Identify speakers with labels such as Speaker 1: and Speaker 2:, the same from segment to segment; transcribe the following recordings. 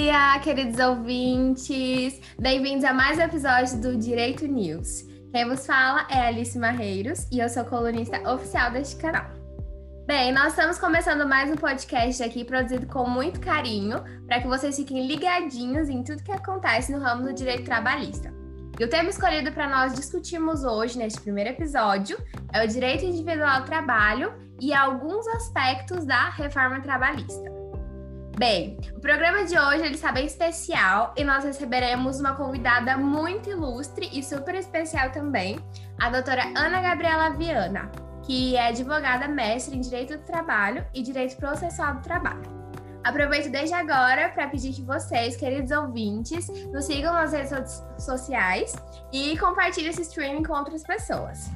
Speaker 1: Dia, queridos ouvintes! Bem-vindos a mais um episódio do Direito News. Quem vos fala é Alice Marreiros e eu sou colunista oficial deste canal. Bem, nós estamos começando mais um podcast aqui produzido com muito carinho para que vocês fiquem ligadinhos em tudo que acontece no ramo do direito trabalhista. E o tema escolhido para nós discutirmos hoje, neste primeiro episódio, é o direito individual ao trabalho e alguns aspectos da reforma trabalhista. Bem, o programa de hoje ele está bem especial e nós receberemos uma convidada muito ilustre e super especial também, a doutora Ana Gabriela Viana, que é advogada mestre em Direito do Trabalho e Direito Processual do Trabalho. Aproveito desde agora para pedir que vocês, queridos ouvintes, nos sigam nas redes sociais e compartilhem esse streaming com outras pessoas.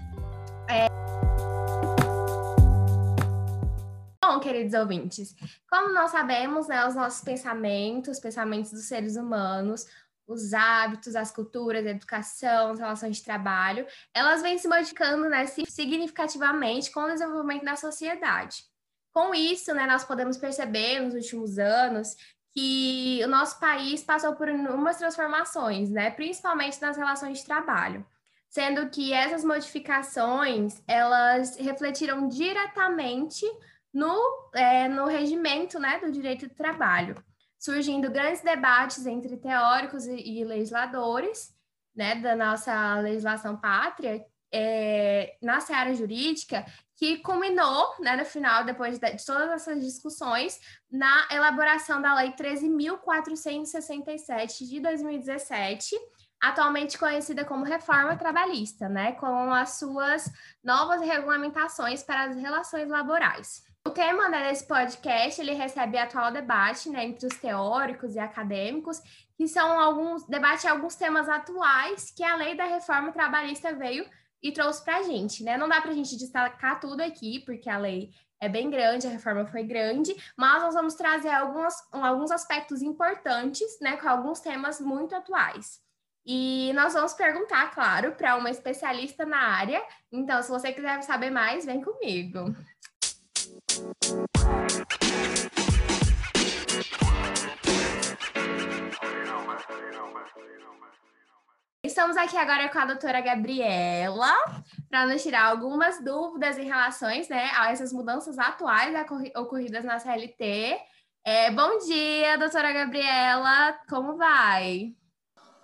Speaker 1: Bom, queridos ouvintes, como nós sabemos, né, os nossos pensamentos, pensamentos dos seres humanos, os hábitos, as culturas, a educação, as relações de trabalho, elas vêm se modificando né, significativamente com o desenvolvimento da sociedade. Com isso, né, nós podemos perceber nos últimos anos que o nosso país passou por inúmeras transformações, né, principalmente nas relações de trabalho, sendo que essas modificações elas refletiram diretamente no, é, no regimento né, do direito do trabalho, surgindo grandes debates entre teóricos e, e legisladores né, da nossa legislação pátria é, na seara jurídica, que culminou, né, no final, depois de, de todas essas discussões, na elaboração da Lei 13.467 de 2017, atualmente conhecida como reforma trabalhista, né, com as suas novas regulamentações para as relações laborais. O tema né, desse podcast ele recebe atual debate né, entre os teóricos e acadêmicos, que são alguns debate alguns temas atuais que a lei da reforma trabalhista veio e trouxe para a gente. Né? Não dá para a gente destacar tudo aqui, porque a lei é bem grande, a reforma foi grande, mas nós vamos trazer alguns, alguns aspectos importantes, né, com alguns temas muito atuais. E nós vamos perguntar, claro, para uma especialista na área. Então, se você quiser saber mais, vem comigo. Estamos aqui agora com a doutora Gabriela para nos tirar algumas dúvidas em relação né, a essas mudanças atuais ocorridas na CLT. É, bom dia, doutora Gabriela, como vai?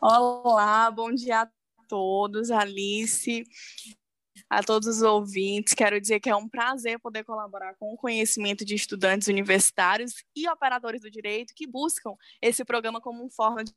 Speaker 2: Olá, bom dia a todos, Alice a todos os ouvintes. Quero dizer que é um prazer poder colaborar com o conhecimento de estudantes universitários e operadores do direito que buscam esse programa como uma forma de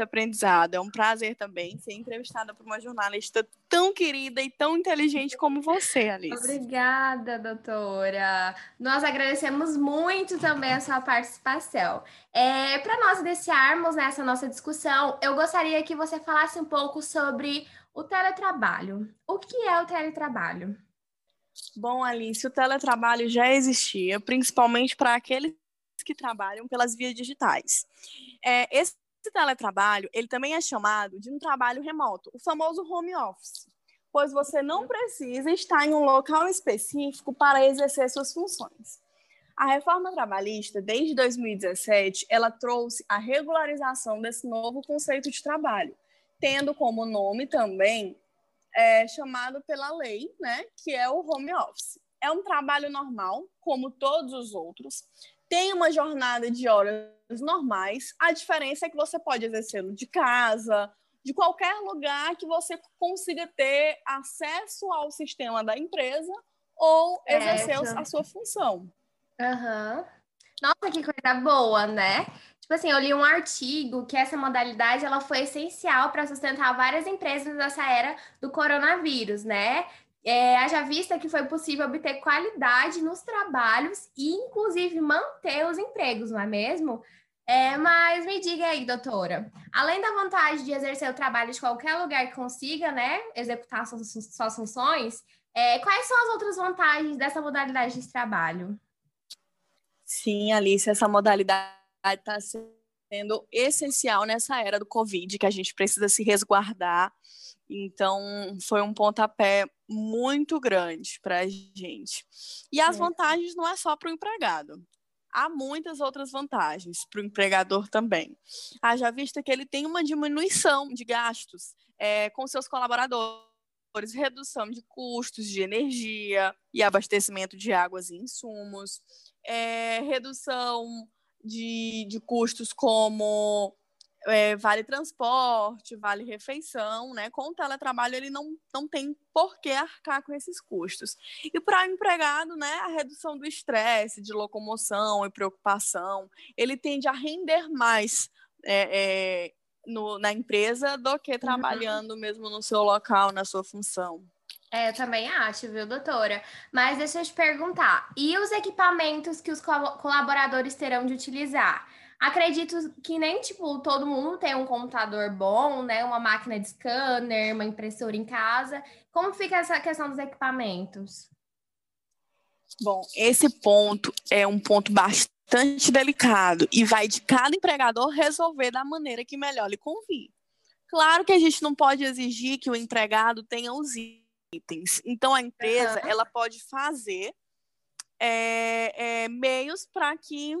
Speaker 2: aprendizado. É um prazer também ser entrevistada por uma jornalista tão querida e tão inteligente como você, Alice.
Speaker 1: Obrigada, doutora. Nós agradecemos muito também a sua participação. É, Para nós iniciarmos nessa nossa discussão, eu gostaria que você falasse um pouco sobre o teletrabalho. O que é o teletrabalho?
Speaker 2: Bom, Alice, o teletrabalho já existia, principalmente para aqueles que trabalham pelas vias digitais. É, esse teletrabalho, ele também é chamado de um trabalho remoto, o famoso home office, pois você não precisa estar em um local específico para exercer suas funções. A reforma trabalhista, desde 2017, ela trouxe a regularização desse novo conceito de trabalho, tendo como nome também é, chamado pela lei, né, que é o home office. É um trabalho normal, como todos os outros, tem uma jornada de horas normais, a diferença é que você pode exercê-lo de casa, de qualquer lugar que você consiga ter acesso ao sistema da empresa ou exercer a sua função.
Speaker 1: Uhum. Nossa, que coisa boa, né? Tipo assim, eu li um artigo que essa modalidade ela foi essencial para sustentar várias empresas nessa era do coronavírus, né? É, haja vista que foi possível obter qualidade nos trabalhos e, inclusive, manter os empregos, não é mesmo? É, mas me diga aí, doutora, além da vantagem de exercer o trabalho de qualquer lugar que consiga, né, executar suas, suas funções, é, quais são as outras vantagens dessa modalidade de trabalho?
Speaker 2: Sim, Alice, essa modalidade está sendo essencial nessa era do Covid, que a gente precisa se resguardar. Então, foi um pontapé muito grande para a gente. E as é. vantagens não é só para o empregado. Há muitas outras vantagens para o empregador também. Haja vista que ele tem uma diminuição de gastos é, com seus colaboradores, redução de custos de energia e abastecimento de águas e insumos, é, redução de, de custos como é, vale transporte, vale refeição, né? Com o teletrabalho ele não, não tem por que arcar com esses custos. E para o empregado, né, a redução do estresse, de locomoção e preocupação, ele tende a render mais é, é, no, na empresa do que uhum. trabalhando uhum. mesmo no seu local, na sua função.
Speaker 1: É, eu também acho, viu, doutora? Mas deixa eu te perguntar: e os equipamentos que os colaboradores terão de utilizar? Acredito que nem, tipo, todo mundo tem um computador bom, né? Uma máquina de scanner, uma impressora em casa. Como fica essa questão dos equipamentos?
Speaker 2: Bom, esse ponto é um ponto bastante delicado e vai de cada empregador resolver da maneira que melhor lhe convir. Claro que a gente não pode exigir que o empregado tenha os itens. Então, a empresa uhum. ela pode fazer é, é, meios para que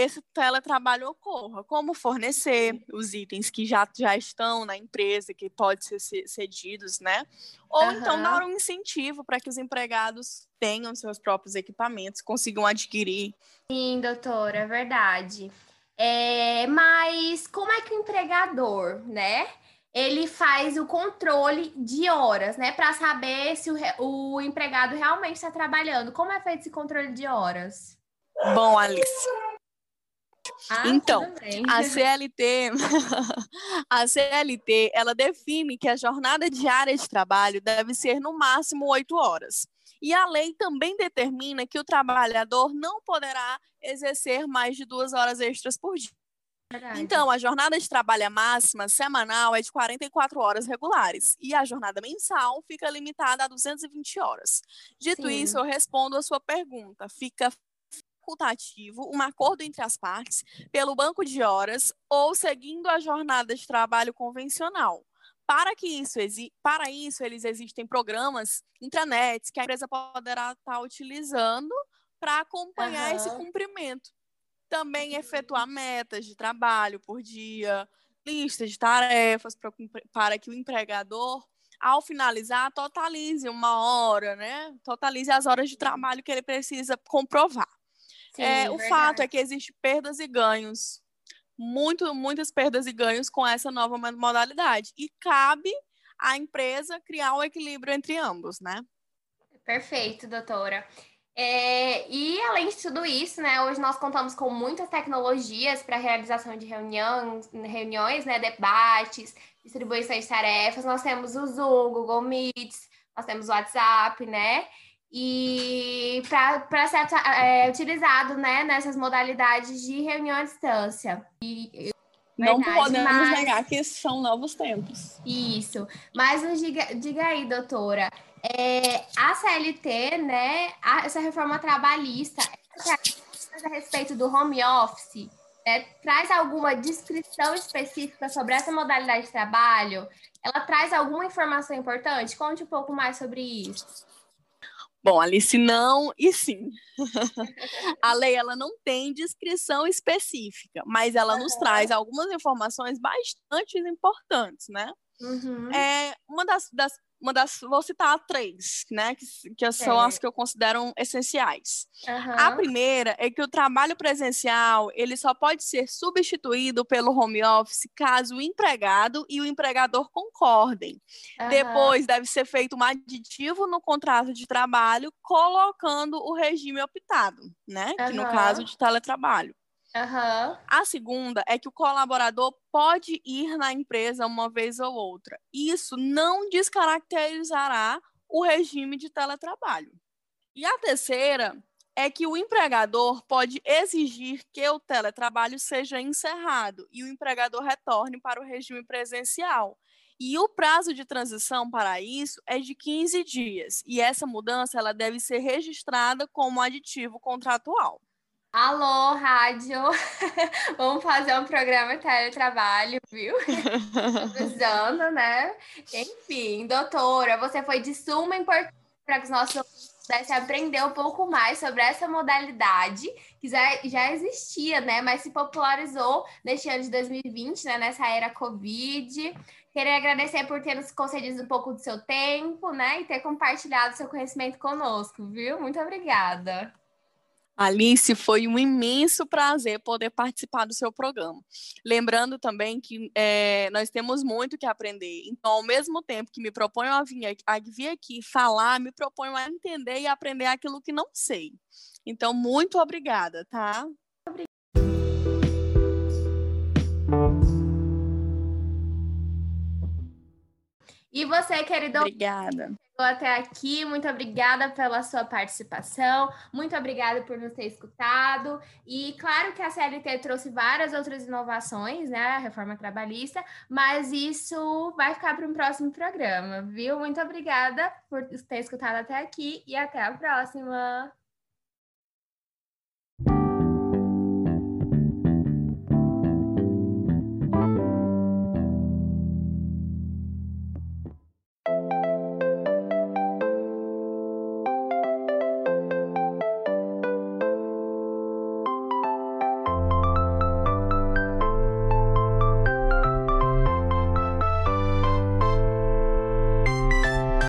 Speaker 2: esse teletrabalho ocorra, como fornecer os itens que já, já estão na empresa, que podem ser cedidos, né? Ou uhum. então dar um incentivo para que os empregados tenham seus próprios equipamentos, consigam adquirir.
Speaker 1: Sim, doutora, é verdade. É, mas como é que o empregador, né? Ele faz o controle de horas, né? Para saber se o, o empregado realmente está trabalhando. Como é feito esse controle de horas?
Speaker 2: Bom, Alice, ah, então, a CLT, a CLT, ela define que a jornada diária de trabalho deve ser no máximo oito horas. E a lei também determina que o trabalhador não poderá exercer mais de duas horas extras por dia. Então, a jornada de trabalho máxima semanal é de 44 horas regulares e a jornada mensal fica limitada a 220 horas. Dito Sim. isso, eu respondo a sua pergunta. Fica facultativo um acordo entre as partes pelo banco de horas ou seguindo a jornada de trabalho convencional. Para que isso para isso eles existem programas intranets que a empresa poderá estar utilizando para acompanhar uhum. esse cumprimento. Também efetuar metas de trabalho por dia, listas de tarefas para, para que o empregador ao finalizar, totalize uma hora, né? Totalize as horas de trabalho que ele precisa comprovar. Sim, é, o verdade. fato é que existe perdas e ganhos, muito, muitas perdas e ganhos com essa nova modalidade. E cabe à empresa criar um equilíbrio entre ambos, né?
Speaker 1: Perfeito, doutora. É, e além de tudo isso, né, hoje nós contamos com muitas tecnologias para realização de reuniões, reuniões, né, debates, distribuição de tarefas. Nós temos o Zoom, Google Meets, nós temos o WhatsApp, né? E para ser é, utilizado né, nessas modalidades de reunião à distância. E,
Speaker 2: não verdade, podemos mas... negar que são novos tempos.
Speaker 1: Isso. Mas nos diga, diga aí, doutora, é, a CLT, né, a, essa reforma trabalhista, a respeito do home office, é, traz alguma descrição específica sobre essa modalidade de trabalho? Ela traz alguma informação importante? Conte um pouco mais sobre isso.
Speaker 2: Bom, Alice, não e sim. a lei ela não tem descrição específica, mas ela nos traz algumas informações bastante importantes, né? Uhum. É, uma das, das uma das, vou citar três, né, que, que são as que eu considero essenciais. Uhum. A primeira é que o trabalho presencial ele só pode ser substituído pelo home office caso o empregado e o empregador concordem. Uhum. Depois deve ser feito um aditivo no contrato de trabalho colocando o regime optado, né, uhum. que no caso de teletrabalho.
Speaker 1: Uhum.
Speaker 2: A segunda é que o colaborador pode ir na empresa uma vez ou outra. Isso não descaracterizará o regime de teletrabalho. E a terceira é que o empregador pode exigir que o teletrabalho seja encerrado e o empregador retorne para o regime presencial. E o prazo de transição para isso é de 15 dias. E essa mudança ela deve ser registrada como aditivo contratual.
Speaker 1: Alô, rádio! Vamos fazer um programa teletrabalho, viu? Usando, né? Enfim, doutora, você foi de suma importância para que os nossos pudessem aprender um pouco mais sobre essa modalidade que já, já existia, né? Mas se popularizou neste ano de 2020, né? Nessa era Covid. Queria agradecer por ter nos concedido um pouco do seu tempo, né? E ter compartilhado seu conhecimento conosco, viu? Muito obrigada.
Speaker 2: Alice, foi um imenso prazer poder participar do seu programa. Lembrando também que é, nós temos muito que aprender. Então, ao mesmo tempo que me proponho a vir, a vir aqui falar, me proponho a entender e aprender aquilo que não sei. Então, muito obrigada, tá?
Speaker 1: E você, querido?
Speaker 2: Obrigada
Speaker 1: até aqui. Muito obrigada pela sua participação. Muito obrigada por nos ter escutado. E claro que a CLT trouxe várias outras inovações, né? A reforma trabalhista, mas isso vai ficar para um próximo programa, viu? Muito obrigada por ter escutado até aqui e até a próxima.